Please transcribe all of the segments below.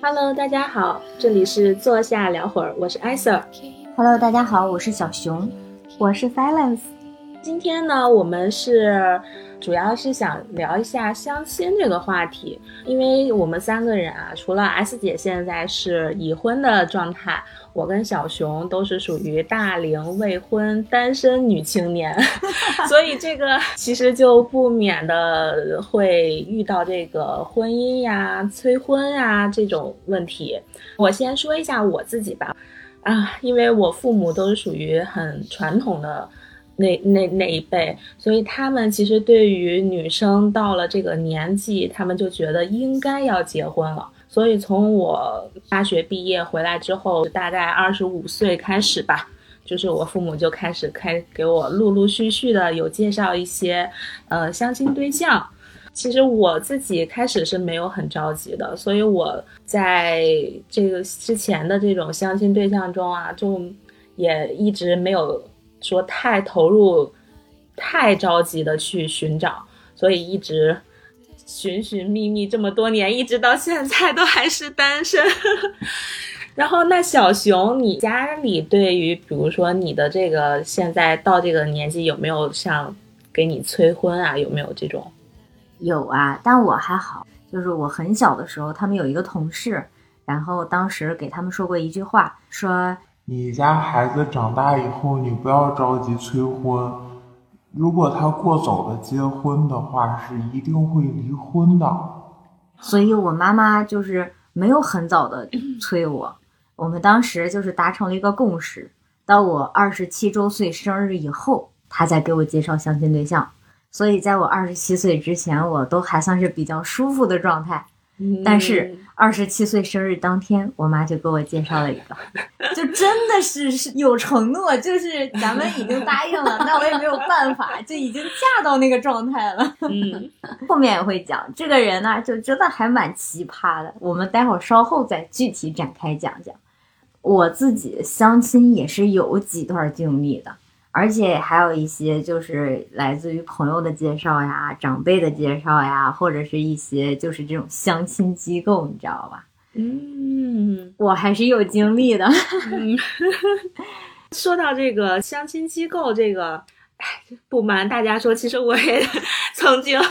Hello，大家好，这里是坐下聊会儿，我是艾 Sir。Hello，大家好，我是小熊。我是 Silence。今天呢，我们是主要是想聊一下相亲这个话题，因为我们三个人啊，除了 S 姐现在是已婚的状态，我跟小熊都是属于大龄未婚单身女青年，所以这个其实就不免的会遇到这个婚姻呀、催婚呀这种问题。我先说一下我自己吧。啊，因为我父母都是属于很传统的那那那一辈，所以他们其实对于女生到了这个年纪，他们就觉得应该要结婚了。所以从我大学毕业回来之后，大概二十五岁开始吧，就是我父母就开始开给我陆陆续续的有介绍一些呃相亲对象。其实我自己开始是没有很着急的，所以我在这个之前的这种相亲对象中啊，就也一直没有说太投入、太着急的去寻找，所以一直寻寻觅觅这么多年，一直到现在都还是单身。然后，那小熊，你家里对于比如说你的这个现在到这个年纪，有没有像给你催婚啊？有没有这种？有啊，但我还好，就是我很小的时候，他们有一个同事，然后当时给他们说过一句话，说你家孩子长大以后，你不要着急催婚，如果他过早的结婚的话，是一定会离婚的。所以我妈妈就是没有很早的催我，我们当时就是达成了一个共识，到我二十七周岁生日以后，她再给我介绍相亲对象。所以，在我二十七岁之前，我都还算是比较舒服的状态。但是，二十七岁生日当天，我妈就给我介绍了一个，就真的是是有承诺，就是咱们已经答应了，那我也没有办法，就已经嫁到那个状态了。嗯，后面也会讲，这个人呢，就真的还蛮奇葩的。我们待会儿稍后再具体展开讲讲。我自己相亲也是有几段经历的。而且还有一些就是来自于朋友的介绍呀、长辈的介绍呀，或者是一些就是这种相亲机构，你知道吧？嗯，我还是有经历的。嗯，说到这个相亲机构，这个，不瞒大家说，其实我也 曾经。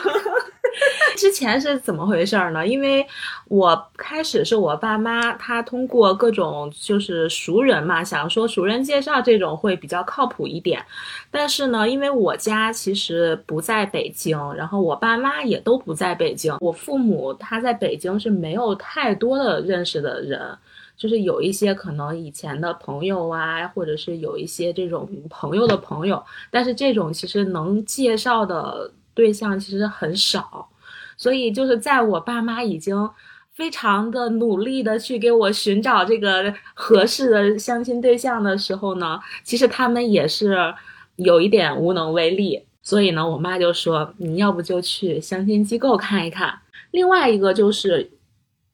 之前是怎么回事呢？因为我开始是我爸妈，他通过各种就是熟人嘛，想说熟人介绍这种会比较靠谱一点。但是呢，因为我家其实不在北京，然后我爸妈也都不在北京，我父母他在北京是没有太多的认识的人，就是有一些可能以前的朋友啊，或者是有一些这种朋友的朋友，但是这种其实能介绍的对象其实很少。所以就是在我爸妈已经非常的努力的去给我寻找这个合适的相亲对象的时候呢，其实他们也是有一点无能为力。所以呢，我妈就说：“你要不就去相亲机构看一看。”另外一个就是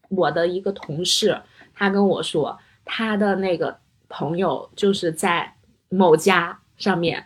我的一个同事，他跟我说，他的那个朋友就是在某家上面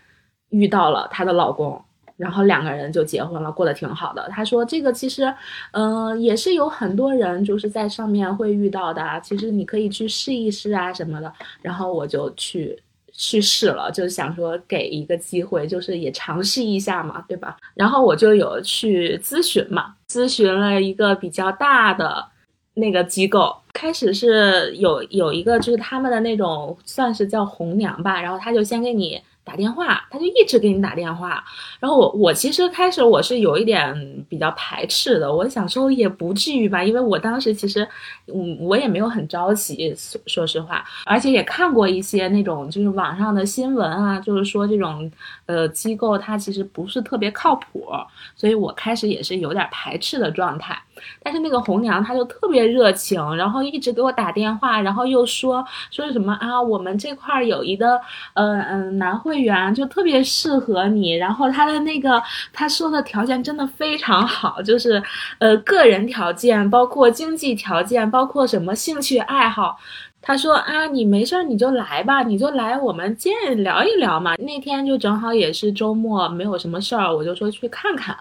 遇到了她的老公。然后两个人就结婚了，过得挺好的。他说这个其实，嗯、也是有很多人就是在上面会遇到的。其实你可以去试一试啊什么的。然后我就去去试了，就想说给一个机会，就是也尝试一下嘛，对吧？然后我就有去咨询嘛，咨询了一个比较大的那个机构。开始是有有一个就是他们的那种算是叫红娘吧，然后他就先给你。打电话，他就一直给你打电话，然后我我其实开始我是有一点比较排斥的，我想说也不至于吧，因为我当时其实，嗯，我也没有很着急，说说实话，而且也看过一些那种就是网上的新闻啊，就是说这种呃机构它其实不是特别靠谱，所以我开始也是有点排斥的状态。但是那个红娘她就特别热情，然后一直给我打电话，然后又说说什么啊，我们这块有一个呃嗯男会员就特别适合你，然后他的那个他说的条件真的非常好，就是呃个人条件，包括经济条件，包括什么兴趣爱好。他说啊，你没事儿你就来吧，你就来我们见聊一聊嘛。那天就正好也是周末，没有什么事儿，我就说去看看，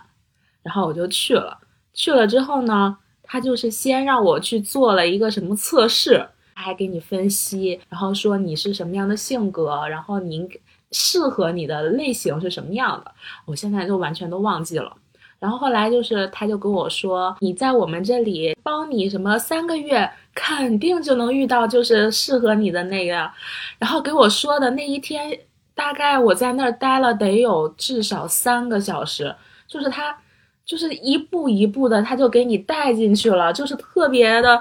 然后我就去了。去了之后呢，他就是先让我去做了一个什么测试，还给你分析，然后说你是什么样的性格，然后您适合你的类型是什么样的，我现在就完全都忘记了。然后后来就是他就跟我说，你在我们这里帮你什么三个月，肯定就能遇到就是适合你的那个。然后给我说的那一天，大概我在那儿待了得有至少三个小时，就是他。就是一步一步的，他就给你带进去了，就是特别的，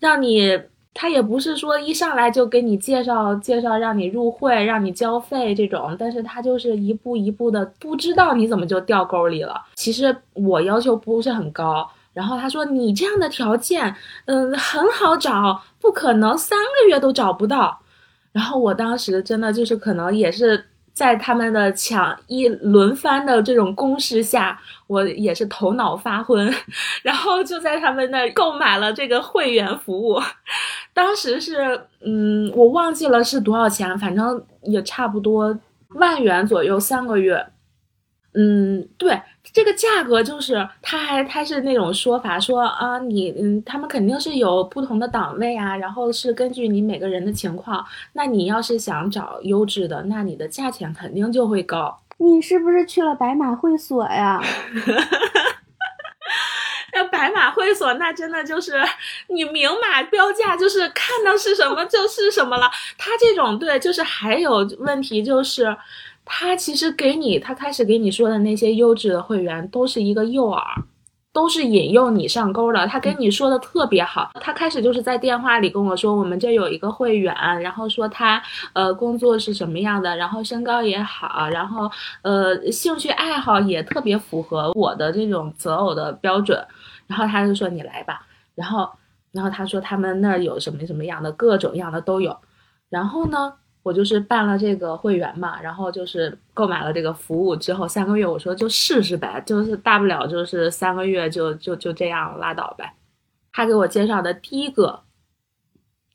让你他也不是说一上来就给你介绍介绍，让你入会，让你交费这种，但是他就是一步一步的，不知道你怎么就掉沟里了。其实我要求不是很高，然后他说你这样的条件，嗯，很好找，不可能三个月都找不到。然后我当时真的就是可能也是。在他们的抢一轮番的这种攻势下，我也是头脑发昏，然后就在他们那购买了这个会员服务。当时是，嗯，我忘记了是多少钱，反正也差不多万元左右，三个月。嗯，对。这个价格就是，他还他是那种说法，说啊，你嗯，他们肯定是有不同的档位啊，然后是根据你每个人的情况，那你要是想找优质的，那你的价钱肯定就会高。你是不是去了白马会所呀？那白马会所那真的就是你明码标价，就是看到是什么就 是什么了。他这种对，就是还有问题就是。他其实给你，他开始给你说的那些优质的会员都是一个诱饵，都是引诱你上钩的。他跟你说的特别好，他开始就是在电话里跟我说，我们这有一个会员，然后说他呃工作是什么样的，然后身高也好，然后呃兴趣爱好也特别符合我的这种择偶的标准，然后他就说你来吧，然后然后他说他们那儿有什么什么样的各种样的都有，然后呢？我就是办了这个会员嘛，然后就是购买了这个服务之后，三个月我说就试试呗，就是大不了就是三个月就就就这样拉倒呗。他给我介绍的第一个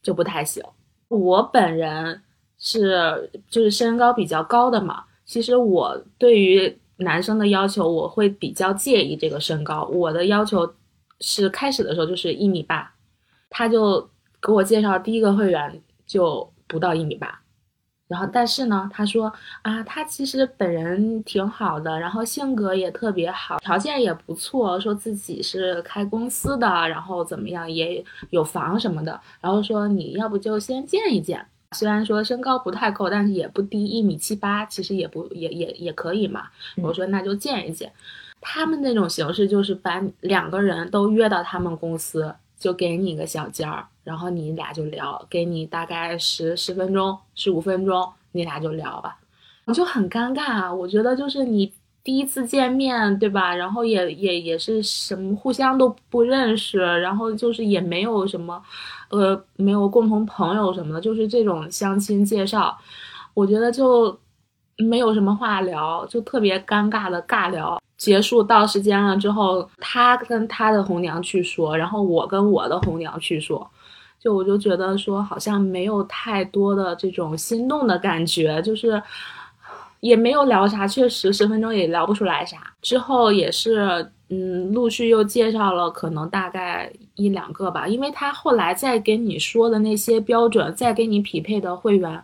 就不太行，我本人是就是身高比较高的嘛，其实我对于男生的要求我会比较介意这个身高，我的要求是开始的时候就是一米八，他就给我介绍第一个会员就不到一米八。然后，但是呢，他说啊，他其实本人挺好的，然后性格也特别好，条件也不错，说自己是开公司的，然后怎么样，也有房什么的。然后说你要不就先见一见，虽然说身高不太够，但是也不低一米七八，其实也不也也也可以嘛。我说那就见一见。他们那种形式就是把两个人都约到他们公司，就给你一个小间儿。然后你俩就聊，给你大概十十分钟、十五分钟，你俩就聊吧。我就很尴尬，我觉得就是你第一次见面，对吧？然后也也也是什么互相都不认识，然后就是也没有什么，呃，没有共同朋友什么的，就是这种相亲介绍，我觉得就没有什么话聊，就特别尴尬的尬聊。结束到时间了之后，他跟他的红娘去说，然后我跟我的红娘去说。就我就觉得说好像没有太多的这种心动的感觉，就是也没有聊啥，确实十分钟也聊不出来啥。之后也是，嗯，陆续又介绍了可能大概一两个吧，因为他后来再给你说的那些标准，再给你匹配的会员，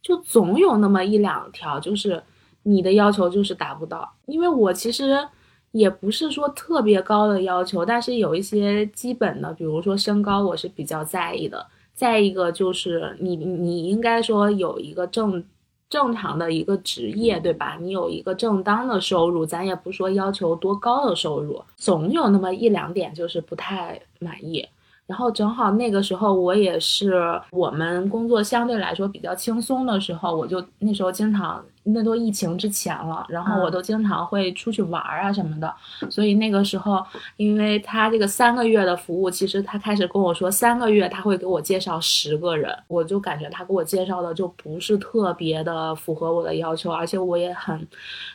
就总有那么一两条，就是你的要求就是达不到，因为我其实。也不是说特别高的要求，但是有一些基本的，比如说身高，我是比较在意的。再一个就是你，你应该说有一个正正常的一个职业，对吧？你有一个正当的收入，咱也不说要求多高的收入，总有那么一两点就是不太满意。然后正好那个时候我也是我们工作相对来说比较轻松的时候，我就那时候经常那都疫情之前了，然后我都经常会出去玩啊什么的，所以那个时候因为他这个三个月的服务，其实他开始跟我说三个月他会给我介绍十个人，我就感觉他给我介绍的就不是特别的符合我的要求，而且我也很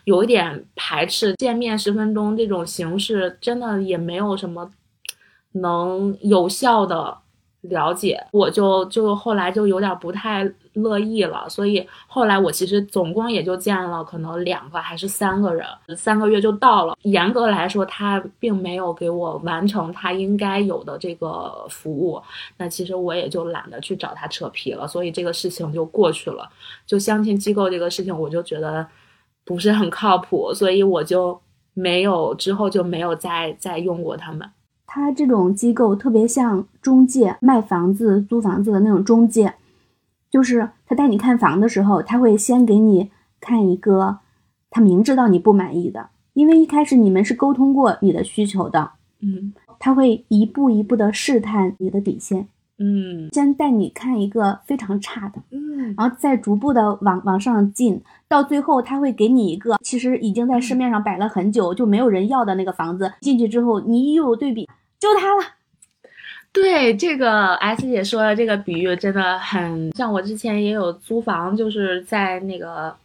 有一点排斥见面十分钟这种形式，真的也没有什么。能有效的了解，我就就后来就有点不太乐意了，所以后来我其实总共也就见了可能两个还是三个人，三个月就到了。严格来说，他并没有给我完成他应该有的这个服务，那其实我也就懒得去找他扯皮了，所以这个事情就过去了。就相亲机构这个事情，我就觉得不是很靠谱，所以我就没有之后就没有再再用过他们。他这种机构特别像中介，卖房子、租房子的那种中介，就是他带你看房的时候，他会先给你看一个他明知道你不满意的，因为一开始你们是沟通过你的需求的，嗯。他会一步一步的试探你的底线，嗯。先带你看一个非常差的，嗯然后再逐步的往往上进，到最后他会给你一个其实已经在市面上摆了很久就没有人要的那个房子，进去之后你一有对比，就它了。对这个 S 姐说的这个比喻真的很像，我之前也有租房，就是在那个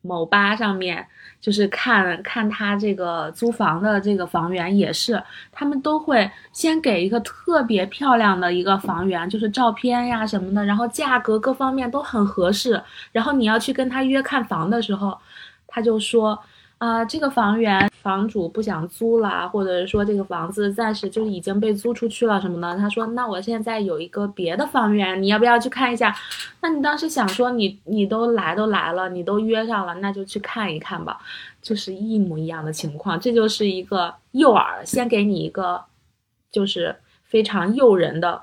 某吧上面，就是看看他这个租房的这个房源也是，他们都会先给一个特别漂亮的一个房源，就是照片呀什么的，然后价格各方面都很合适，然后你要去跟他约看房的时候，他就说。啊、这个房源房主不想租了，或者是说这个房子暂时就是已经被租出去了什么的。他说：“那我现在有一个别的房源，你要不要去看一下？”那你当时想说你你都来都来了，你都约上了，那就去看一看吧，就是一模一样的情况。这就是一个诱饵，先给你一个就是非常诱人的，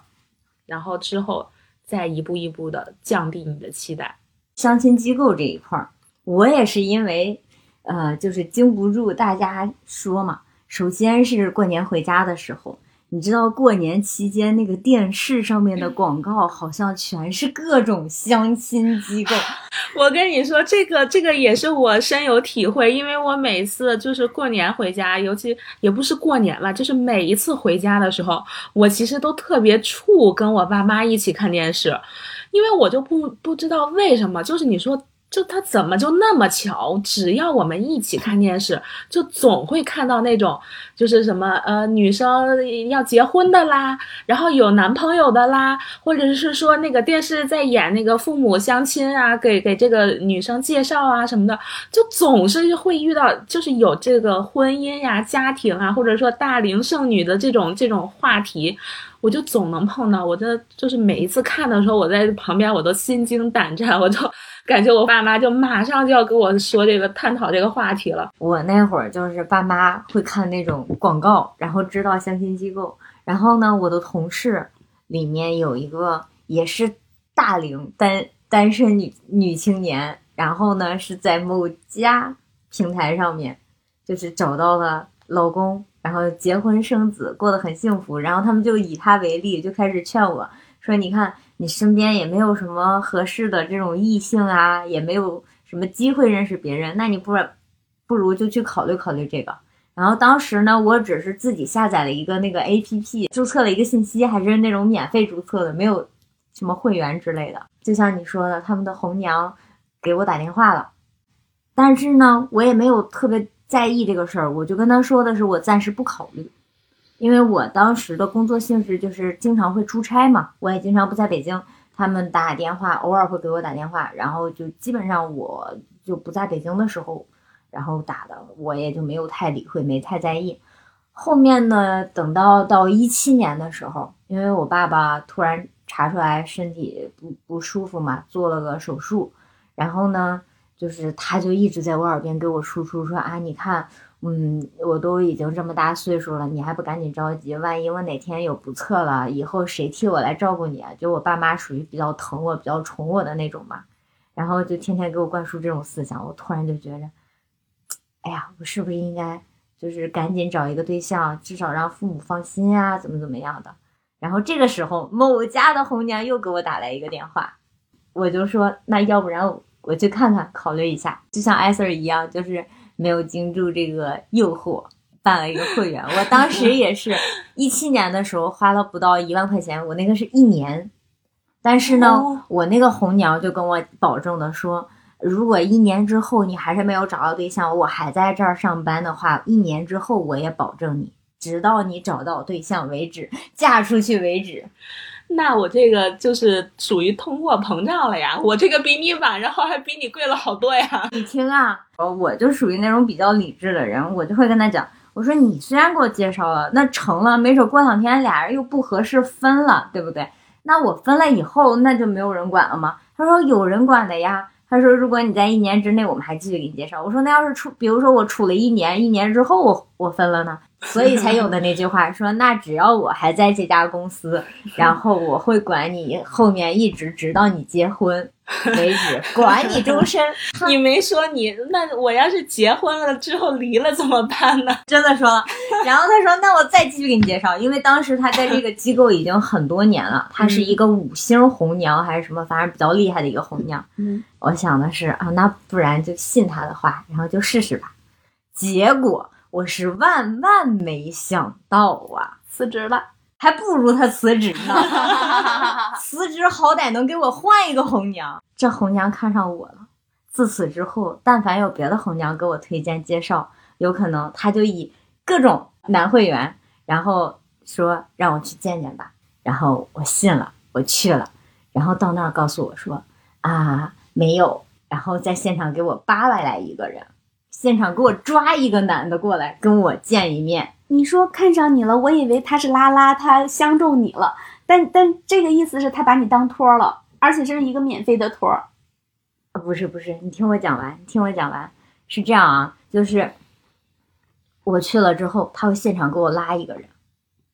然后之后再一步一步的降低你的期待。相亲机构这一块儿，我也是因为，呃，就是经不住大家说嘛。首先是过年回家的时候，你知道过年期间那个电视上面的广告，好像全是各种相亲机构。我跟你说，这个这个也是我深有体会，因为我每次就是过年回家，尤其也不是过年吧，就是每一次回家的时候，我其实都特别怵跟我爸妈一起看电视，因为我就不不知道为什么，就是你说。就他怎么就那么巧？只要我们一起看电视，就总会看到那种，就是什么呃，女生要结婚的啦，然后有男朋友的啦，或者是说那个电视在演那个父母相亲啊，给给这个女生介绍啊什么的，就总是会遇到，就是有这个婚姻呀、家庭啊，或者说大龄剩女的这种这种话题。我就总能碰到，我真的就是每一次看的时候，我在旁边我都心惊胆战，我就 感觉我爸妈就马上就要跟我说这个探讨这个话题了。我那会儿就是爸妈会看那种广告，然后知道相亲机构。然后呢，我的同事里面有一个也是大龄单单身女女青年，然后呢是在某家平台上面，就是找到了老公，然后结婚生子，过得很幸福。然后他们就以她为例，就开始劝我说：“你看，你身边也没有什么合适的这种异性啊，也没有什么机会认识别人，那你不不如就去考虑考虑这个。”然后当时呢，我只是自己下载了一个那个 A P P，注册了一个信息，还是那种免费注册的，没有什么会员之类的。就像你说的，他们的红娘给我打电话了，但是呢，我也没有特别在意这个事儿，我就跟他说的是我暂时不考虑，因为我当时的工作性质就是经常会出差嘛，我也经常不在北京，他们打电话偶尔会给我打电话，然后就基本上我就不在北京的时候。然后打的，我也就没有太理会，没太在意。后面呢，等到到一七年的时候，因为我爸爸突然查出来身体不不舒服嘛，做了个手术，然后呢，就是他就一直在我耳边给我输出说啊，你看，嗯，我都已经这么大岁数了，你还不赶紧着急，万一我哪天有不测了，以后谁替我来照顾你啊？就我爸妈属于比较疼我、比较宠我的那种嘛，然后就天天给我灌输这种思想，我突然就觉着。哎呀，我是不是应该就是赶紧找一个对象，至少让父母放心啊，怎么怎么样的？然后这个时候，某家的红娘又给我打来一个电话，我就说那要不然我去看看，考虑一下。就像艾 Sir 一样，就是没有经住这个诱惑，办了一个会员。我当时也是一七年的时候花了不到一万块钱，我那个是一年，但是呢，哦我那个红娘就跟我保证的说。如果一年之后你还是没有找到对象，我还在这儿上班的话，一年之后我也保证你，直到你找到对象为止，嫁出去为止。那我这个就是属于通货膨胀了呀，我这个比你晚，然后还比你贵了好多呀。你听啊，我就属于那种比较理智的人，我就会跟他讲，我说你虽然给我介绍了，那成了，没准过两天俩人又不合适分了，对不对？那我分了以后，那就没有人管了吗？他说有人管的呀。他说如果你在一年之内，我们还继续给你介绍。我说那要是处，比如说我处了一年，一年之后我我分了呢？所以才有的那句话说，那只要我还在这家公司，然后我会管你后面一直直到你结婚 为止，管你终身。你没说你那我要是结婚了之后离了怎么办呢？真的说了，然后他说那我再继续给你介绍，因为当时他在这个机构已经很多年了，他是一个五星红娘还是什么，反正比较厉害的一个红娘。嗯，我想的是啊，那不然就信他的话，然后就试试吧。结果。我是万万没想到啊，辞职了，还不如他辞职呢。辞职好歹能给我换一个红娘。这红娘看上我了，自此之后，但凡有别的红娘给我推荐介绍，有可能他就以各种男会员，然后说让我去见见吧。然后我信了，我去了，然后到那儿告诉我说啊没有，然后在现场给我扒拉来一个人。现场给我抓一个男的过来跟我见一面。你说看上你了，我以为他是拉拉，他相中你了，但但这个意思是他把你当托了，而且这是一个免费的托。啊，不是不是，你听我讲完，你听我讲完，是这样啊，就是我去了之后，他会现场给我拉一个人，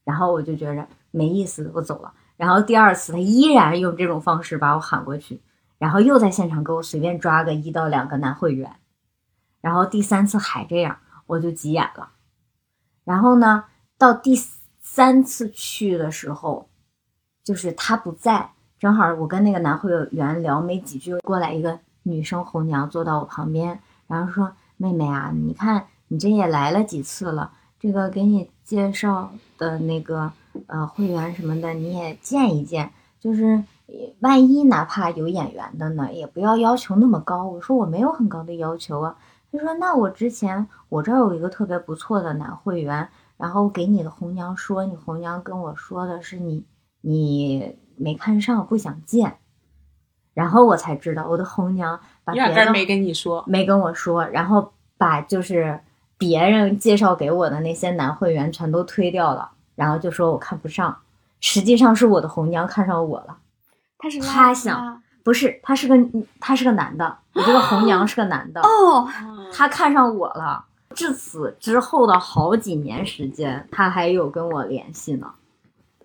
然后我就觉着没意思，我走了。然后第二次他依然用这种方式把我喊过去，然后又在现场给我随便抓个一到两个男会员。然后第三次还这样，我就急眼了。然后呢，到第三次去的时候，就是他不在，正好我跟那个男会员聊没几句，过来一个女生红娘坐到我旁边，然后说：“妹妹啊，你看你这也来了几次了，这个给你介绍的那个呃会员什么的你也见一见，就是万一哪怕有眼缘的呢，也不要要求那么高。”我说：“我没有很高的要求啊。”他说：“那我之前我这儿有一个特别不错的男会员，然后给你的红娘说，你红娘跟我说的是你你没看上，不想见。然后我才知道我的红娘把压根没跟你说，没跟我说，然后把就是别人介绍给我的那些男会员全都推掉了，然后就说我看不上，实际上是我的红娘看上我了。他是他想。”不是，他是个他是个男的，我这个红娘是个男的哦，他看上我了。至此之后的好几年时间，他还有跟我联系呢。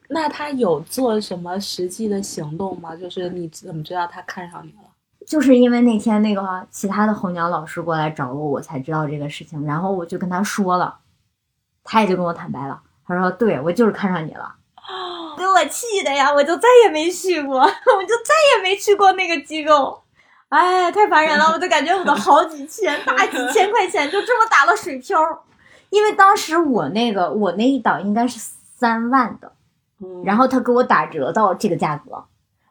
那他有做什么实际的行动吗？就是你怎么知道他看上你了？就是因为那天那个其他的红娘老师过来找我，我才知道这个事情。然后我就跟他说了，他也就跟我坦白了。他说：“对我就是看上你了。”给我气的呀！我就再也没去过，我就再也没去过那个机构。哎，太烦人了！我就感觉我的好几千、大几 千块钱就这么打了水漂。因为当时我那个我那一档应该是三万的，然后他给我打折到这个价格，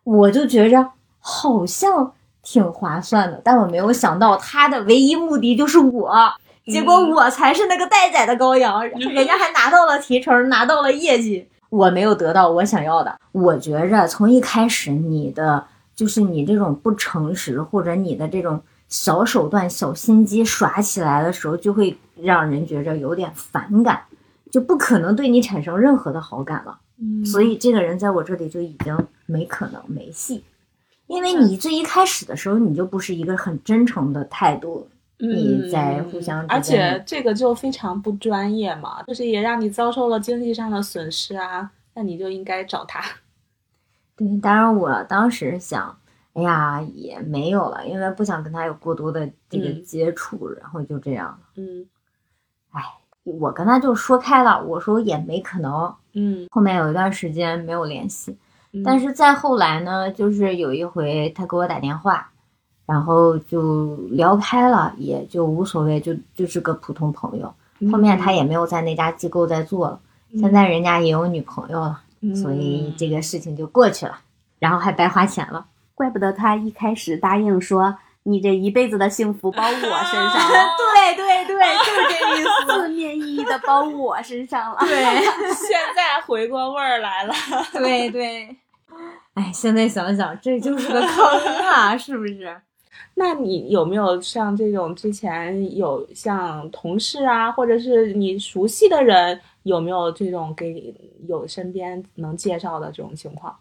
我就觉着好像挺划算的。但我没有想到他的唯一目的就是我，结果我才是那个待宰的羔羊，人家还拿到了提成，拿到了业绩。我没有得到我想要的，我觉着从一开始你的就是你这种不诚实，或者你的这种小手段、小心机耍起来的时候，就会让人觉着有点反感，就不可能对你产生任何的好感了。嗯，所以这个人在我这里就已经没可能没戏，因为你最一开始的时候你就不是一个很真诚的态度。你在互相，而且这个就非常不专业嘛，就是也让你遭受了经济上的损失啊，那你就应该找他。对，当然我当时想，哎呀，也没有了，因为不想跟他有过多的这个接触，然后就这样嗯，哎，我跟他就说开了，我说也没可能。嗯，后面有一段时间没有联系，但是再后来呢，就是有一回他给我打电话。然后就聊开了，也就无所谓，就就是个普通朋友。后面他也没有在那家机构再做了，现在人家也有女朋友了，所以这个事情就过去了，然后还白花钱了。怪不得他一开始答应说你这一辈子的幸福包我身上，对对对，就是这意思，字面意义的包我身上了。对，现在回过味儿来了。对对。哎，现在想想，这就是个坑啊，是不是？那你有没有像这种之前有像同事啊，或者是你熟悉的人，有没有这种给有身边能介绍的这种情况？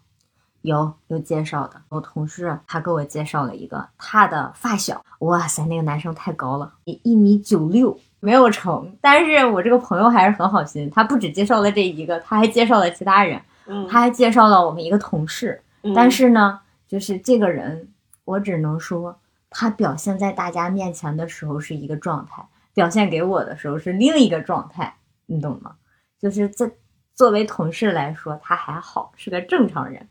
有有介绍的，我同事他给我介绍了一个他的发小，哇塞，那个男生太高了，一一米九六，没有成。但是我这个朋友还是很好心，他不只介绍了这一个，他还介绍了其他人，嗯，他还介绍了我们一个同事。嗯但是呢，就是这个人，我只能说，他表现在大家面前的时候是一个状态，表现给我的时候是另一个状态，你懂吗？就是在作为同事来说，他还好，是个正常人，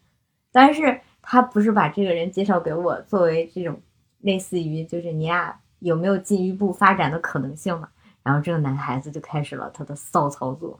但是他不是把这个人介绍给我作为这种类似于就是你俩有没有进一步发展的可能性嘛？然后这个男孩子就开始了他的骚操作，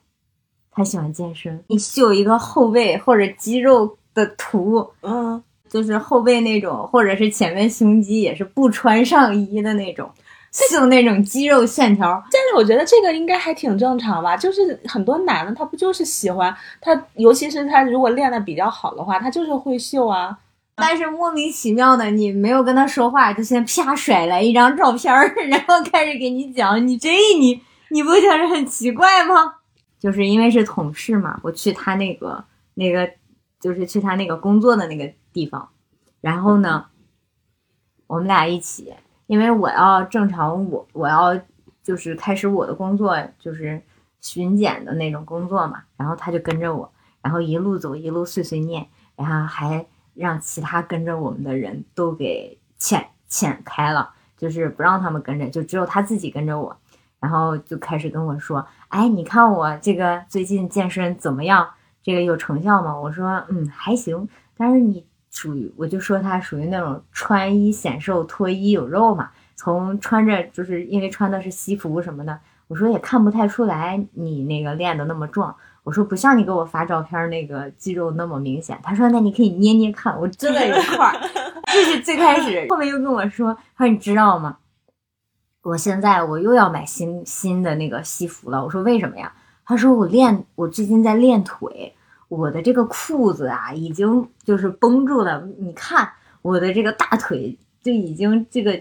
他喜欢健身，你秀一个后背或者肌肉的图，嗯，就是后背那种，或者是前面胸肌也是不穿上衣的那种，秀那种肌肉线条。但是我觉得这个应该还挺正常吧，就是很多男的他不就是喜欢他，尤其是他如果练的比较好的话，他就是会秀啊。但是莫名其妙的，你没有跟他说话，就先啪甩来一张照片儿，然后开始给你讲，你这你你不觉得很奇怪吗？就是因为是同事嘛，我去他那个那个，就是去他那个工作的那个地方，然后呢，我们俩一起，因为我要正常我我要就是开始我的工作，就是巡检的那种工作嘛，然后他就跟着我，然后一路走一路碎碎念，然后还让其他跟着我们的人都给遣遣开了，就是不让他们跟着，就只有他自己跟着我。然后就开始跟我说：“哎，你看我这个最近健身怎么样？这个有成效吗？”我说：“嗯，还行。但是你属于，我就说他属于那种穿衣显瘦，脱衣有肉嘛。从穿着就是因为穿的是西服什么的，我说也看不太出来你那个练的那么壮。我说不像你给我发照片那个肌肉那么明显。他说那你可以捏捏看，我真的有块儿。这是最开始，后面又跟我说，他说你知道吗？我现在我又要买新新的那个西服了。我说为什么呀？他说我练，我最近在练腿，我的这个裤子啊已经就是绷住了。你看我的这个大腿就已经这个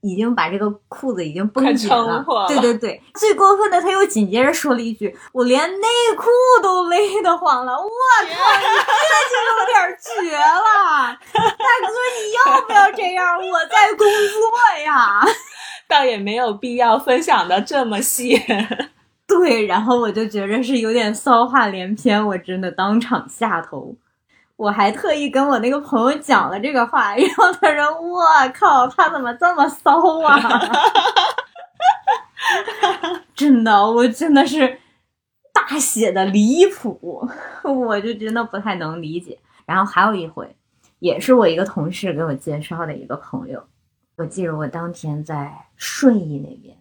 已经把这个裤子已经绷紧了对对对，最过分的他又紧接着说了一句：“我连内裤都勒得慌了。”我靠，你这就有点绝了，大哥，你要不要这样？我在工作呀。倒也没有必要分享的这么细。对，然后我就觉着是有点骚话连篇，我真的当场下头。我还特意跟我那个朋友讲了这个话，然后他说：“我靠，他怎么这么骚啊？” 真的，我真的是大写的离谱，我就真的不太能理解。然后还有一回，也是我一个同事给我介绍的一个朋友，我记得我当天在顺义那边。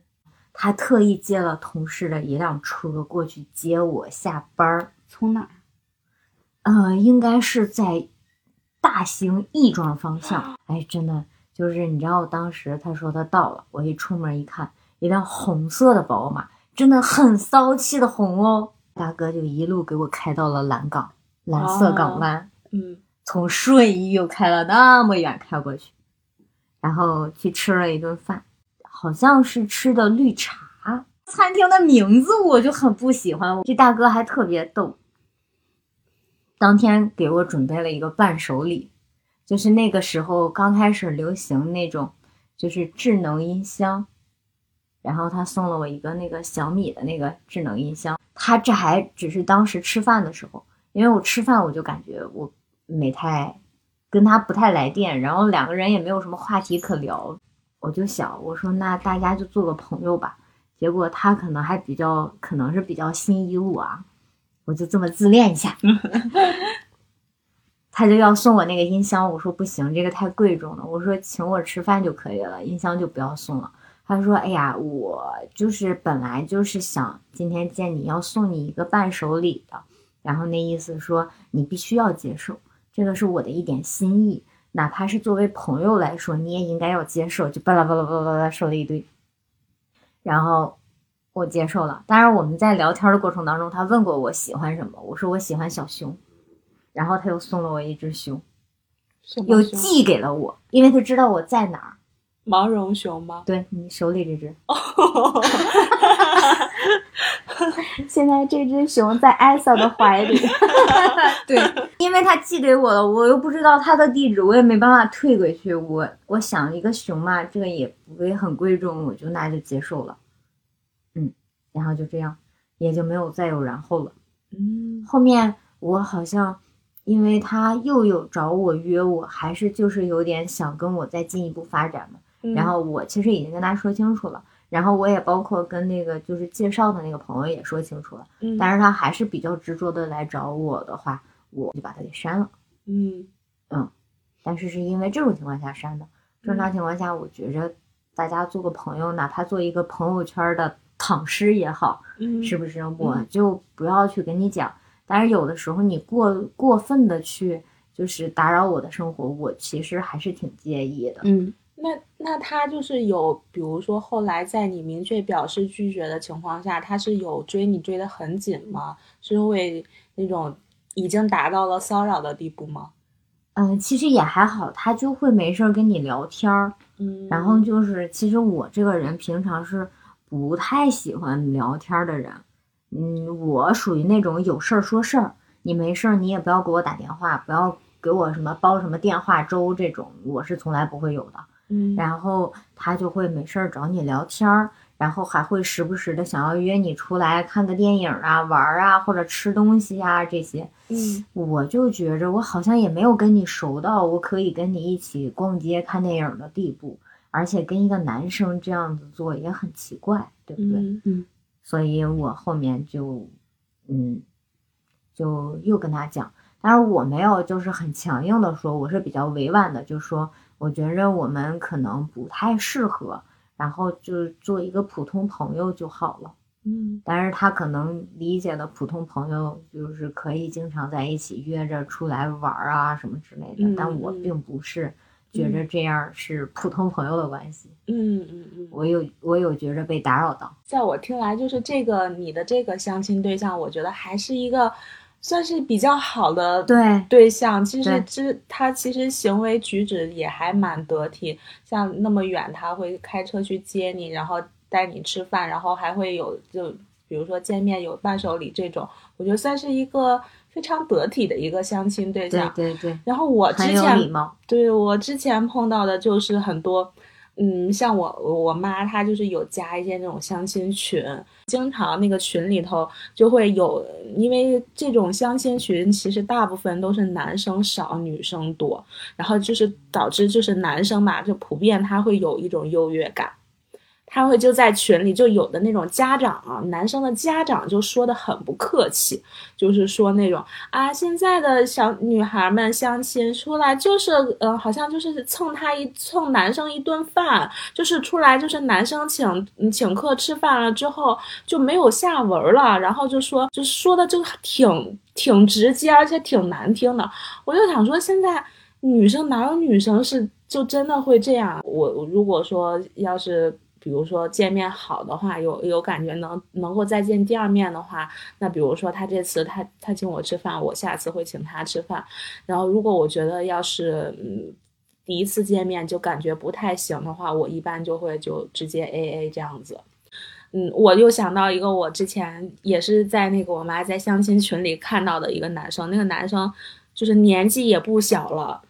他特意借了同事的一辆车过去接我下班儿，从哪儿？呃，应该是在大兴亦庄方向。哎，真的就是你知道，当时他说他到了，我一出门一看，一辆红色的宝马，真的很骚气的红哦。大哥就一路给我开到了蓝港，蓝色港湾，嗯，从顺义又开了那么远开过去，然后去吃了一顿饭。好像是吃的绿茶，餐厅的名字我就很不喜欢。这大哥还特别逗，当天给我准备了一个伴手礼，就是那个时候刚开始流行那种，就是智能音箱，然后他送了我一个那个小米的那个智能音箱。他这还只是当时吃饭的时候，因为我吃饭我就感觉我没太跟他不太来电，然后两个人也没有什么话题可聊。我就想，我说那大家就做个朋友吧。结果他可能还比较，可能是比较心仪我啊，我就这么自恋一下。他就要送我那个音箱，我说不行，这个太贵重了。我说请我吃饭就可以了，音箱就不要送了。他说：“哎呀，我就是本来就是想今天见你要送你一个伴手礼的，然后那意思说你必须要接受，这个是我的一点心意。”哪怕是作为朋友来说，你也应该要接受。就巴拉巴拉巴拉巴拉说了一堆，然后我接受了。当然，我们在聊天的过程当中，他问过我喜欢什么，我说我喜欢小熊，然后他又送了我一只熊。又寄给了我，因为他知道我在哪儿。毛绒熊吗？对你手里这只，现在这只熊在艾萨的怀里。对，因为他寄给我了，我又不知道他的地址，我也没办法退回去。我我想一个熊嘛，这个也不会很贵重，我就那就接受了。嗯，然后就这样，也就没有再有然后了。嗯后面我好像，因为他又有找我约我，还是就是有点想跟我再进一步发展嘛。嗯然后我其实已经跟他说清楚了，然后我也包括跟那个就是介绍的那个朋友也说清楚了，嗯但是他还是比较执着的来找我的话，我就把他给删了。嗯嗯但是是因为这种情况下删的。正常情况下，我觉着大家做个朋友，哪怕做一个朋友圈的躺尸也好，嗯是不是？我就不要去跟你讲。但是有的时候你过过分的去就是打扰我的生活，我其实还是挺介意的。嗯，那那他就是有，比如说后来在你明确表示拒绝的情况下，他是有追你追得很紧吗？是会那种已经达到了骚扰的地步吗？嗯，其实也还好，他就会没事儿跟你聊天儿。嗯，然后就是，其实我这个人平常是不太喜欢聊天儿的人。嗯，我属于那种有事儿说事儿，你没事儿你也不要给我打电话，不要给我什么煲什么电话粥这种，我是从来不会有的。嗯，然后他就会没事儿找你聊天儿，然后还会时不时的想要约你出来看个电影啊、玩儿啊，或者吃东西啊这些。嗯我就觉着我好像也没有跟你熟到我可以跟你一起逛街看电影的地步，而且跟一个男生这样子做也很奇怪，对不对？嗯所以我后面就，嗯，就又跟他讲，但是我没有就是很强硬的说，我是比较委婉的，就说我觉着我们可能不太适合，然后就做一个普通朋友就好了。嗯。但是他可能理解的普通朋友就是可以经常在一起约着出来玩儿啊什么之类的，嗯但我嗯并不是。觉着这样是普通朋友的关系，嗯嗯嗯，我有我有觉着被打扰到。在我听来，就是这个你的这个相亲对象，我觉得还是一个算是比较好的对对象。其实对之他其实行为举止也还蛮得体，像那么远他会开车去接你，然后带你吃饭，然后还会有就比如说见面有伴手礼这种，我觉得算是一个非常得体的一个相亲对对象。对对，然后我之前。对我之前碰到的就是很多，嗯，像我我妈她就是有加一些那种相亲群，经常那个群里头就会有，因为这种相亲群其实大部分都是男生少，女生多，然后就是导致就是男生嘛，就普遍他会有一种优越感。他会就在群里，就有的那种家长啊，男生的家长就说的很不客气，就是说那种啊，现在的小女孩们相亲出来就是，呃，好像就是蹭他一蹭男生一顿饭，就是出来就是男生请请客吃饭了之后就没有下文了，然后就说就说的就挺挺直接，而且挺难听的。我就想说，现在女生哪有女生是就真的会这样？我如果说要是。比如说见面好的话，有有感觉能能够再见第二面的话，那比如说他这次他他请我吃饭，我下次会请他吃饭。然后如果我觉得要是嗯第一次见面就感觉不太行的话，我一般就会就直接 A A 这样子。嗯，我又想到一个我之前也是在那个我妈在相亲群里看到的一个男生，那个男生就是年纪也不小了，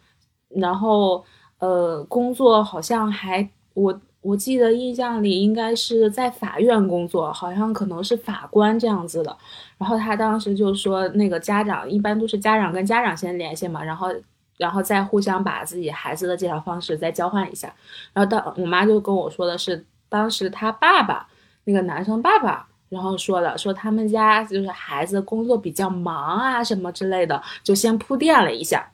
然后呃工作好像还我。我记得印象里应该是在法院工作，好像可能是法官这样子的。然后他当时就说，那个家长一般都是家长跟家长先联系嘛，然后然后再互相把自己孩子的介绍方式再交换一下。然后当我妈就跟我说的是，当时他爸爸那个男生爸爸，然后说了说他们家就是孩子工作比较忙啊什么之类的，就先铺垫了一下。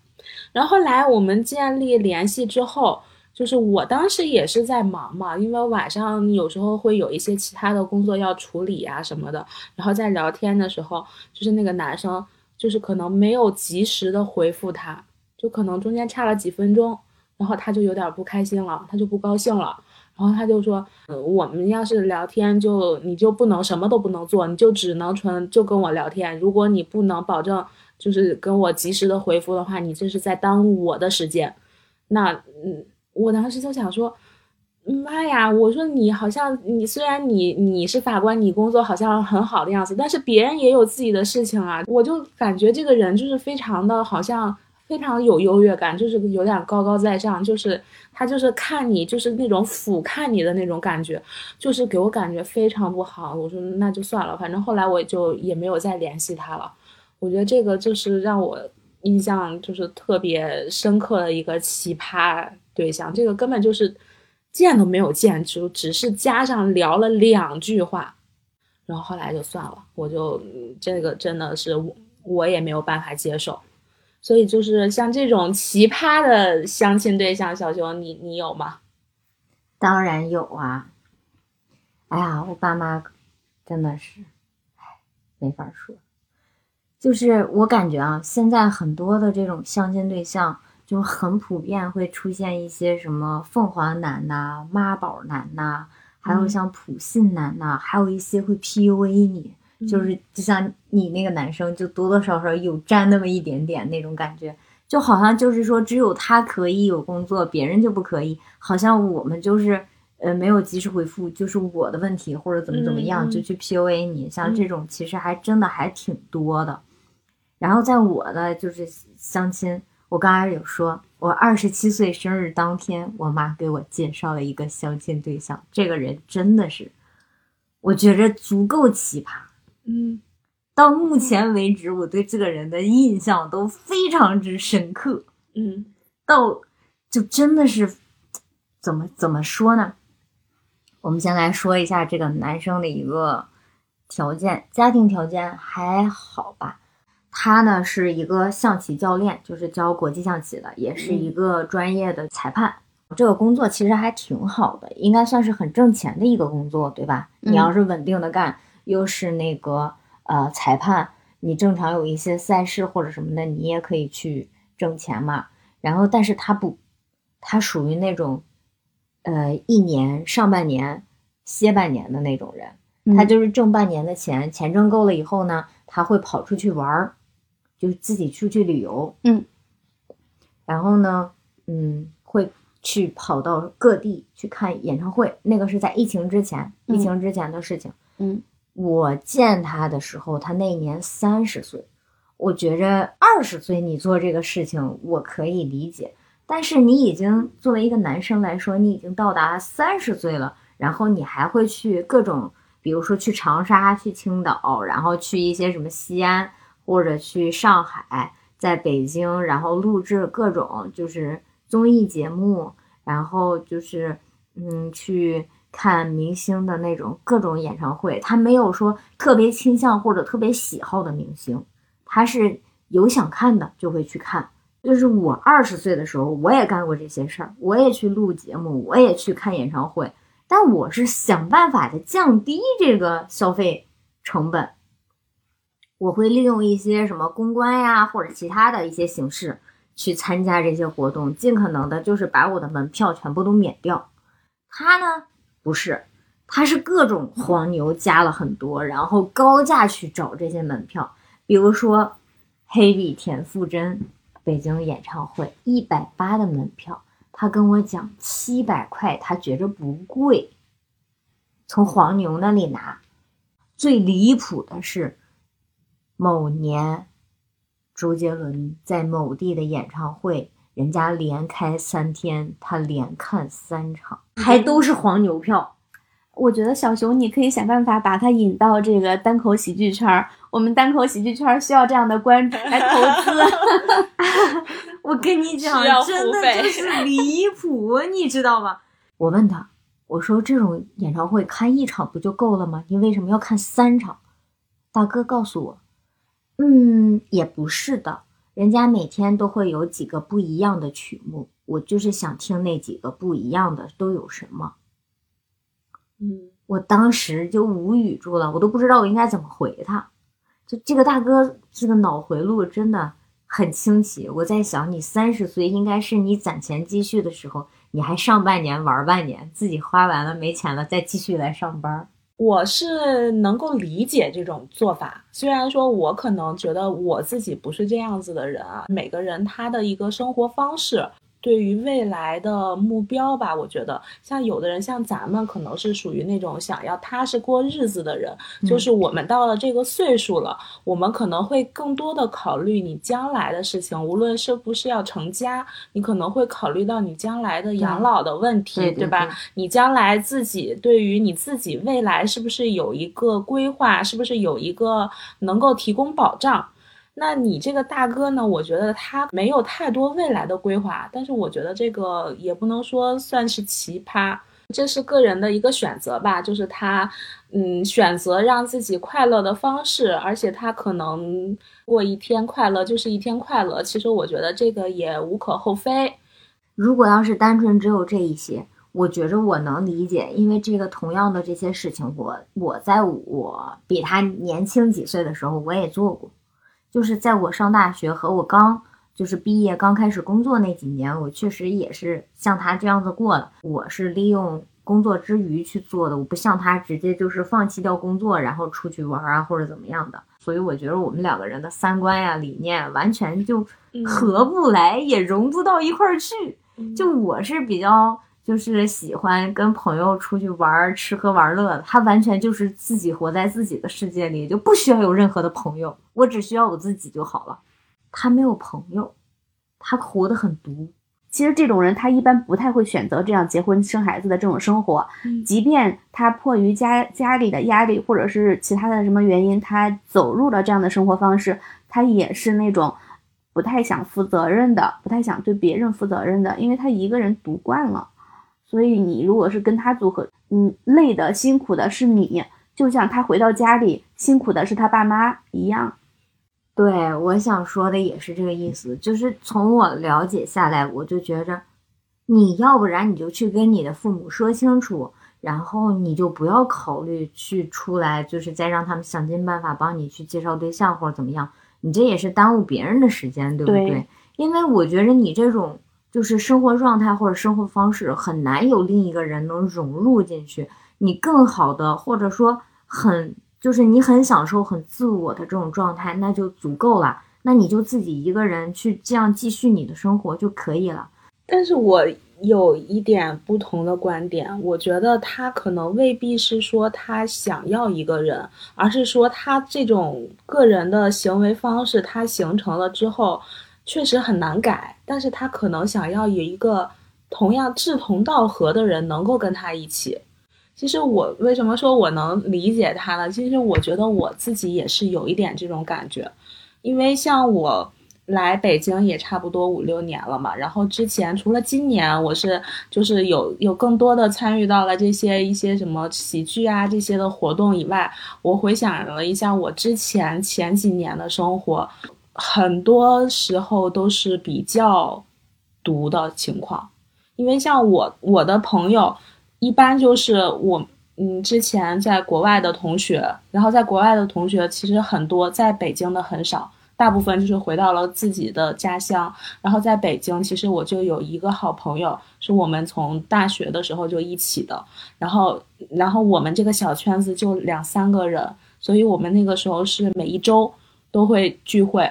然后后来我们建立联系之后。就是我当时也是在忙嘛，因为晚上有时候会有一些其他的工作要处理啊什么的，然后在聊天的时候，就是那个男生就是可能没有及时的回复他，就可能中间差了几分钟，然后他就有点不开心了，他就不高兴了，然后他就说，呃，我们要是聊天就你就不能什么都不能做，你就只能纯就跟我聊天。如果你不能保证就是跟我及时的回复的话，你这是在耽误我的时间。那嗯，我当时就想说。妈呀！我说你好像你虽然你你是法官，你工作好像很好的样子，但是别人也有自己的事情啊。我就感觉这个人就是非常的好像非常有优越感，就是有点高高在上，就是他就是看你就是那种俯瞰你的那种感觉，就是给我感觉非常不好。我说那就算了，反正后来我就也没有再联系他了。我觉得这个就是让我印象就是特别深刻的一个奇葩对象，这个根本就是。见都没有见，就只是加上聊了两句话，然后后来就算了，我就这个真的是我我也没有办法接受，所以就是像这种奇葩的相亲对象，小熊你你有吗？当然有啊！哎呀，我爸妈真的是，哎，没法说，就是我感觉啊，现在很多的这种相亲对象。就很普遍会出现一些什么凤凰男呐、妈宝男呐，还有像普信男呐，还有一些会 PUA 你，就是就像你那个男生，就多多少少有沾那么一点点那种感觉，就好像就是说只有他可以有工作，别人就不可以，好像我们就是呃没有及时回复就是我的问题或者怎么怎么样就去 PUA 你，像这种其实还真的还挺多的。然后在我的就是相亲。我刚才有说，我二十七岁生日当天，我妈给我介绍了一个相亲对象。这个人真的是，我觉着足够奇葩。嗯，到目前为止，我对这个人的印象都非常之深刻。嗯，到就真的是怎么怎么说呢？我们先来说一下这个男生的一个条件，家庭条件还好吧？他呢是一个象棋教练，就是教国际象棋的，也是一个专业的裁判。这个工作其实还挺好的，应该算是很挣钱的一个工作，对吧？你要是稳定的干，又是那个呃裁判，你正常有一些赛事或者什么的，你也可以去挣钱嘛。然后，但是他不，他属于那种呃一年上半年歇半年的那种人，他就是挣半年的钱，钱挣够了以后呢，他会跑出去玩儿。就自己出去旅游，嗯，然后呢，嗯，会去跑到各地去看演唱会。那个是在疫情之前，疫情之前的事情。嗯，我见他的时候，他那年三十岁。我觉着二十岁你做这个事情，我可以理解。但是你已经作为一个男生来说，你已经到达三十岁了，然后你还会去各种，比如说去长沙、去青岛，然后去一些什么西安。或者去上海，在北京，然后录制各种就是综艺节目，然后就是嗯去看明星的那种各种演唱会。他没有说特别倾向或者特别喜好的明星，他是有想看的就会去看。就是我二十岁的时候，我也干过这些事儿，我也去录节目，我也去看演唱会，但我是想办法的降低这个消费成本。我会利用一些什么公关呀，或者其他的一些形式去参加这些活动，尽可能的就是把我的门票全部都免掉。他呢，不是，他是各种黄牛加了很多，然后高价去找这些门票。比如说，黑笔田馥甄北京演唱会一百八的门票，他跟我讲七百块，他觉着不贵，从黄牛那里拿。最离谱的是。某年，周杰伦在某地的演唱会，人家连开三天，他连看三场，还都是黄牛票。我觉得小熊，你可以想办法把他引到这个单口喜剧圈儿。我们单口喜剧圈儿需要这样的观众来投资。我跟你讲，真的就是离谱，你知道吗？我问他，我说这种演唱会看一场不就够了吗？你为什么要看三场？大哥告诉我。嗯，也不是的，人家每天都会有几个不一样的曲目，我就是想听那几个不一样的都有什么。嗯，我当时就无语住了，我都不知道我应该怎么回他。就这个大哥，这个脑回路真的很清奇。我在想，你三十岁应该是你攒钱积蓄的时候，你还上半年玩半年，自己花完了没钱了再继续来上班。我是能够理解这种做法，虽然说我可能觉得我自己不是这样子的人啊，每个人他的一个生活方式。对于未来的目标吧，我觉得像有的人像咱们可能是属于那种想要踏实过日子的人，就是我们到了这个岁数了，我们可能会更多的考虑你将来的事情，无论是不是要成家，你可能会考虑到你将来的养老的问题，对吧？你将来自己对于你自己未来是不是有一个规划，是不是有一个能够提供保障？那你这个大哥呢？我觉得他没有太多未来的规划，但是我觉得这个也不能说算是奇葩，这是个人的一个选择吧。就是他，嗯，选择让自己快乐的方式，而且他可能过一天快乐就是一天快乐。其实我觉得这个也无可厚非。如果要是单纯只有这一些，我觉着我能理解，因为这个同样的这些事情，我我在我比他年轻几岁的时候我也做过。就是在我上大学和我刚就是毕业刚开始工作那几年，我确实也是像他这样子过的。我是利用工作之余去做的，我不像他直接就是放弃掉工作，然后出去玩啊或者怎么样的。所以我觉得我们两个人的三观呀、理念完全就合不来，也融不到一块儿去。就我是比较。就是喜欢跟朋友出去玩、吃喝玩乐的，他完全就是自己活在自己的世界里，就不需要有任何的朋友，我只需要我自己就好了。他没有朋友，他活得很独。其实这种人，他一般不太会选择这样结婚生孩子的这种生活，即便他迫于家家里的压力，或者是其他的什么原因，他走入了这样的生活方式，他也是那种不太想负责任的，不太想对别人负责任的，因为他一个人独惯了。所以你如果是跟他组合，嗯，累的辛苦的是你，就像他回到家里辛苦的是他爸妈一样。对，我想说的也是这个意思，就是从我了解下来，我就觉着，你要不然你就去跟你的父母说清楚，然后你就不要考虑去出来，就是再让他们想尽办法帮你去介绍对象或者怎么样，你这也是耽误别人的时间，对不对？因为我觉着你这种。就是生活状态或者生活方式很难有另一个人能融入进去，你更好的或者说很就是你很享受很自我的这种状态，那就足够了。那你就自己一个人去这样继续你的生活就可以了。但是我有一点不同的观点，我觉得他可能未必是说他想要一个人，而是说他这种个人的行为方式他形成了之后。确实很难改，但是他可能想要有一个同样志同道合的人能够跟他一起。其实我为什么说我能理解他呢？其实我觉得我自己也是有一点这种感觉，因为像我来北京也差不多五六年了嘛，然后之前除了今年我是就是有有更多的参与到了这些一些什么喜剧啊这些的活动以外，我回想了一下我之前前几年的生活。很多时候都是比较独的情况，因为像我我的朋友，一般就是我嗯之前在国外的同学，然后在国外的同学其实很多，在北京的很少，大部分就是回到了自己的家乡。然后在北京，其实我就有一个好朋友，是我们从大学的时候就一起的，然后然后我们这个小圈子就两三个人，所以我们那个时候是每一周都会聚会。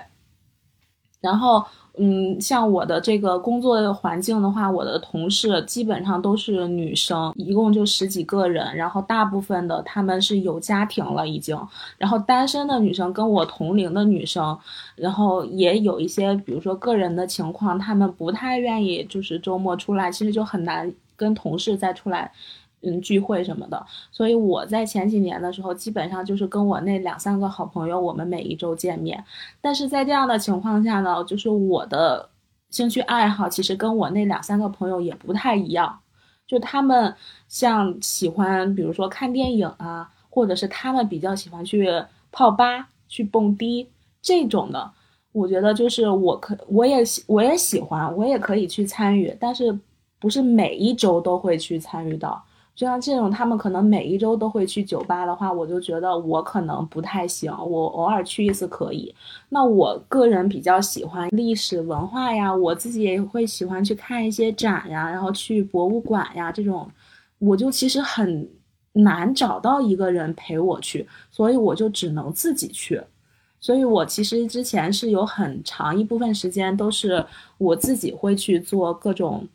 然后，嗯，像我的这个工作环境的话，我的同事基本上都是女生，一共就十几个人。然后大部分的他们是有家庭了已经，然后单身的女生跟我同龄的女生，然后也有一些，比如说个人的情况，他们不太愿意就是周末出来，其实就很难跟同事再出来。嗯，聚会什么的，所以我在前几年的时候，基本上就是跟我那两三个好朋友，我们每一周见面。但是在这样的情况下呢，就是我的兴趣爱好其实跟我那两三个朋友也不太一样。就他们像喜欢，比如说看电影啊，或者是他们比较喜欢去泡吧、去蹦迪这种的。我觉得就是我可我也喜我也喜欢，我也可以去参与，但是不是每一周都会去参与到。就像这种他们可能每一周都会去酒吧的话，我就觉得我可能不太行，我偶尔去一次可以。那我个人比较喜欢历史文化呀，我自己也会喜欢去看一些展呀，然后去博物馆呀这种，我就其实很难找到一个人陪我去，所以我就只能自己去。所以我其实之前是有很长一部分时间都是我自己会去做各种。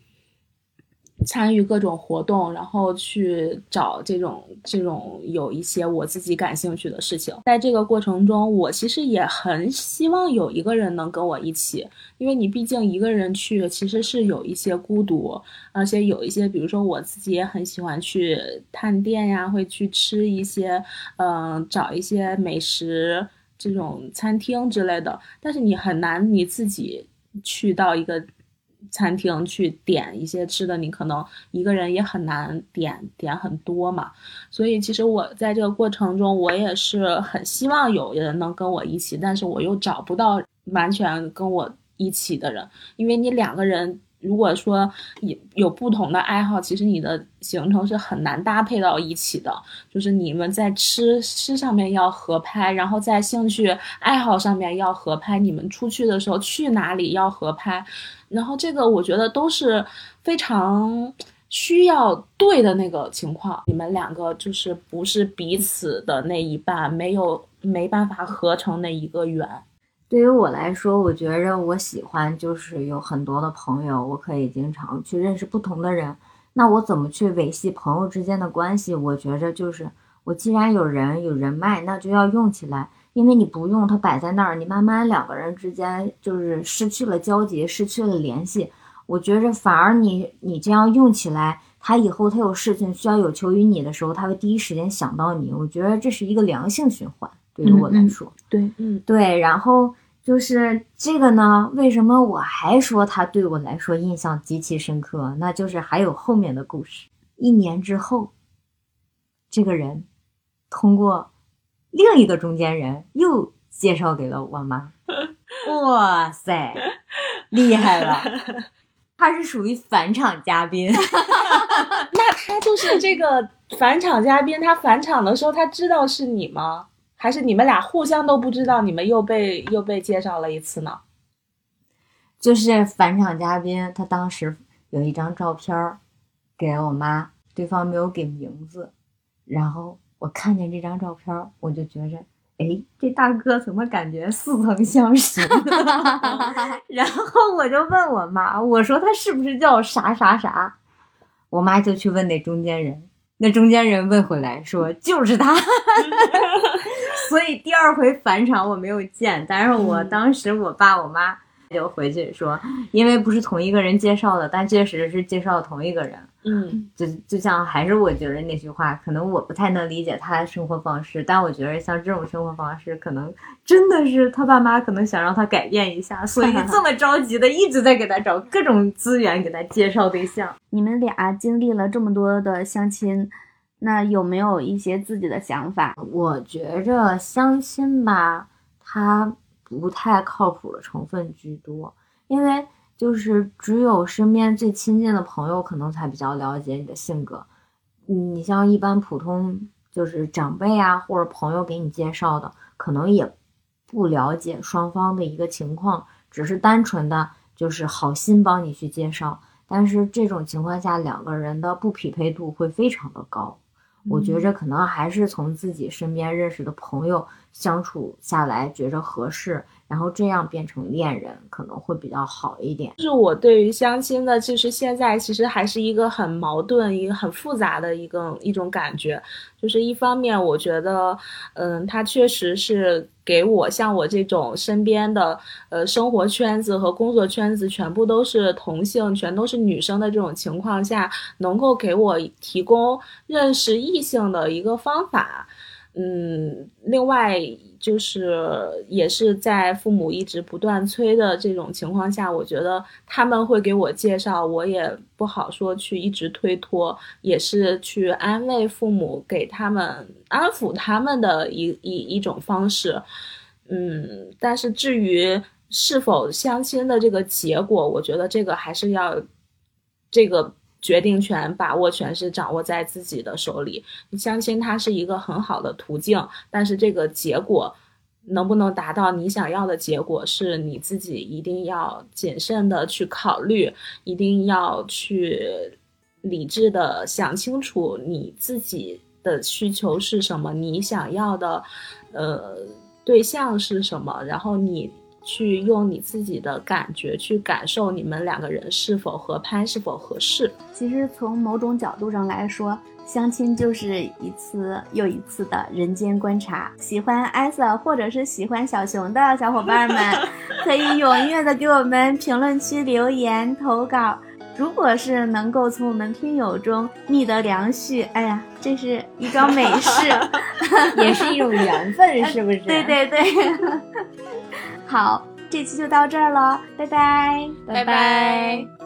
参与各种活动，然后去找这种这种有一些我自己感兴趣的事情。在这个过程中，我其实也很希望有一个人能跟我一起，因为你毕竟一个人去其实是有一些孤独，而且有一些，比如说我自己也很喜欢去探店呀，会去吃一些，嗯，找一些美食这种餐厅之类的。但是你很难你自己去到一个。餐厅去点一些吃的，你可能一个人也很难点点很多嘛。所以其实我在这个过程中，我也是很希望有人能跟我一起，但是我又找不到完全跟我一起的人，因为你两个人。如果说有有不同的爱好，其实你的行程是很难搭配到一起的。就是你们在吃吃上面要合拍，然后在兴趣爱好上面要合拍，你们出去的时候去哪里要合拍，然后这个我觉得都是非常需要对的那个情况。你们两个就是不是彼此的那一半，没有没办法合成那一个圆。对于我来说，我觉着我喜欢就是有很多的朋友，我可以经常去认识不同的人。那我怎么去维系朋友之间的关系？我觉着就是我既然有人有人脉，那就要用起来。因为你不用，它摆在那儿，你慢慢两个人之间就是失去了交集，失去了联系。我觉着反而你你这样用起来，他以后他有事情需要有求于你的时候，他会第一时间想到你。我觉得这是一个良性循环，对于我来说，对，嗯，对，然后。就是这个呢？为什么我还说他对我来说印象极其深刻？那就是还有后面的故事。一年之后，这个人通过另一个中间人又介绍给了我妈。哇塞，厉害了！他是属于返场嘉宾。那他就是这个返场嘉宾。他返场的时候，他知道是你吗？还是你们俩互相都不知道，你们又被又被介绍了一次呢？就是返场嘉宾，他当时有一张照片给我妈，对方没有给名字，然后我看见这张照片，我就觉着，哎，这大哥怎么感觉似曾相识？然后我就问我妈，我说他是不是叫啥啥啥？我妈就去问那中间人。那中间人问回来说就是他，所以第二回返场我没有见，但是我当时我爸我妈就回去说，因为不是同一个人介绍的，但确实是介绍同一个人。嗯，就就像还是我觉得那句话，可能我不太能理解他的生活方式，但我觉得像这种生活方式，可能真的是他爸妈可能想让他改变一下，所以 这么着急的一直在给他找各种资源，给他介绍对象。你们俩经历了这么多的相亲，那有没有一些自己的想法？我觉着相亲吧，它不太靠谱的成分居多，因为。就是只有身边最亲近的朋友可能才比较了解你的性格，你像一般普通就是长辈啊或者朋友给你介绍的，可能也不了解双方的一个情况，只是单纯的就是好心帮你去介绍，但是这种情况下两个人的不匹配度会非常的高，我觉着可能还是从自己身边认识的朋友相处下来觉着合适。然后这样变成恋人可能会比较好一点。就是我对于相亲的，就是现在其实还是一个很矛盾、一个很复杂的一个一种感觉。就是一方面，我觉得，嗯，他确实是给我像我这种身边的呃生活圈子和工作圈子全部都是同性、全都是女生的这种情况下，能够给我提供认识异性的一个方法。嗯，另外就是也是在父母一直不断催的这种情况下，我觉得他们会给我介绍，我也不好说去一直推脱，也是去安慰父母，给他们安抚他们的一一一种方式。嗯，但是至于是否相亲的这个结果，我觉得这个还是要这个。决定权、把握权是掌握在自己的手里。你相亲它是一个很好的途径，但是这个结果能不能达到你想要的结果，是你自己一定要谨慎的去考虑，一定要去理智的想清楚你自己的需求是什么，你想要的呃对象是什么，然后你。去用你自己的感觉去感受你们两个人是否合拍，是否合适。其实从某种角度上来说，相亲就是一次又一次的人间观察。喜欢艾萨或者是喜欢小熊的小伙伴们，可以踊跃的给我们评论区留言投稿。如果是能够从我们听友中觅得良婿，哎呀，这是一桩美事，也是一种缘分，是不是？对 对对。好，这期就到这儿了，拜拜，拜拜。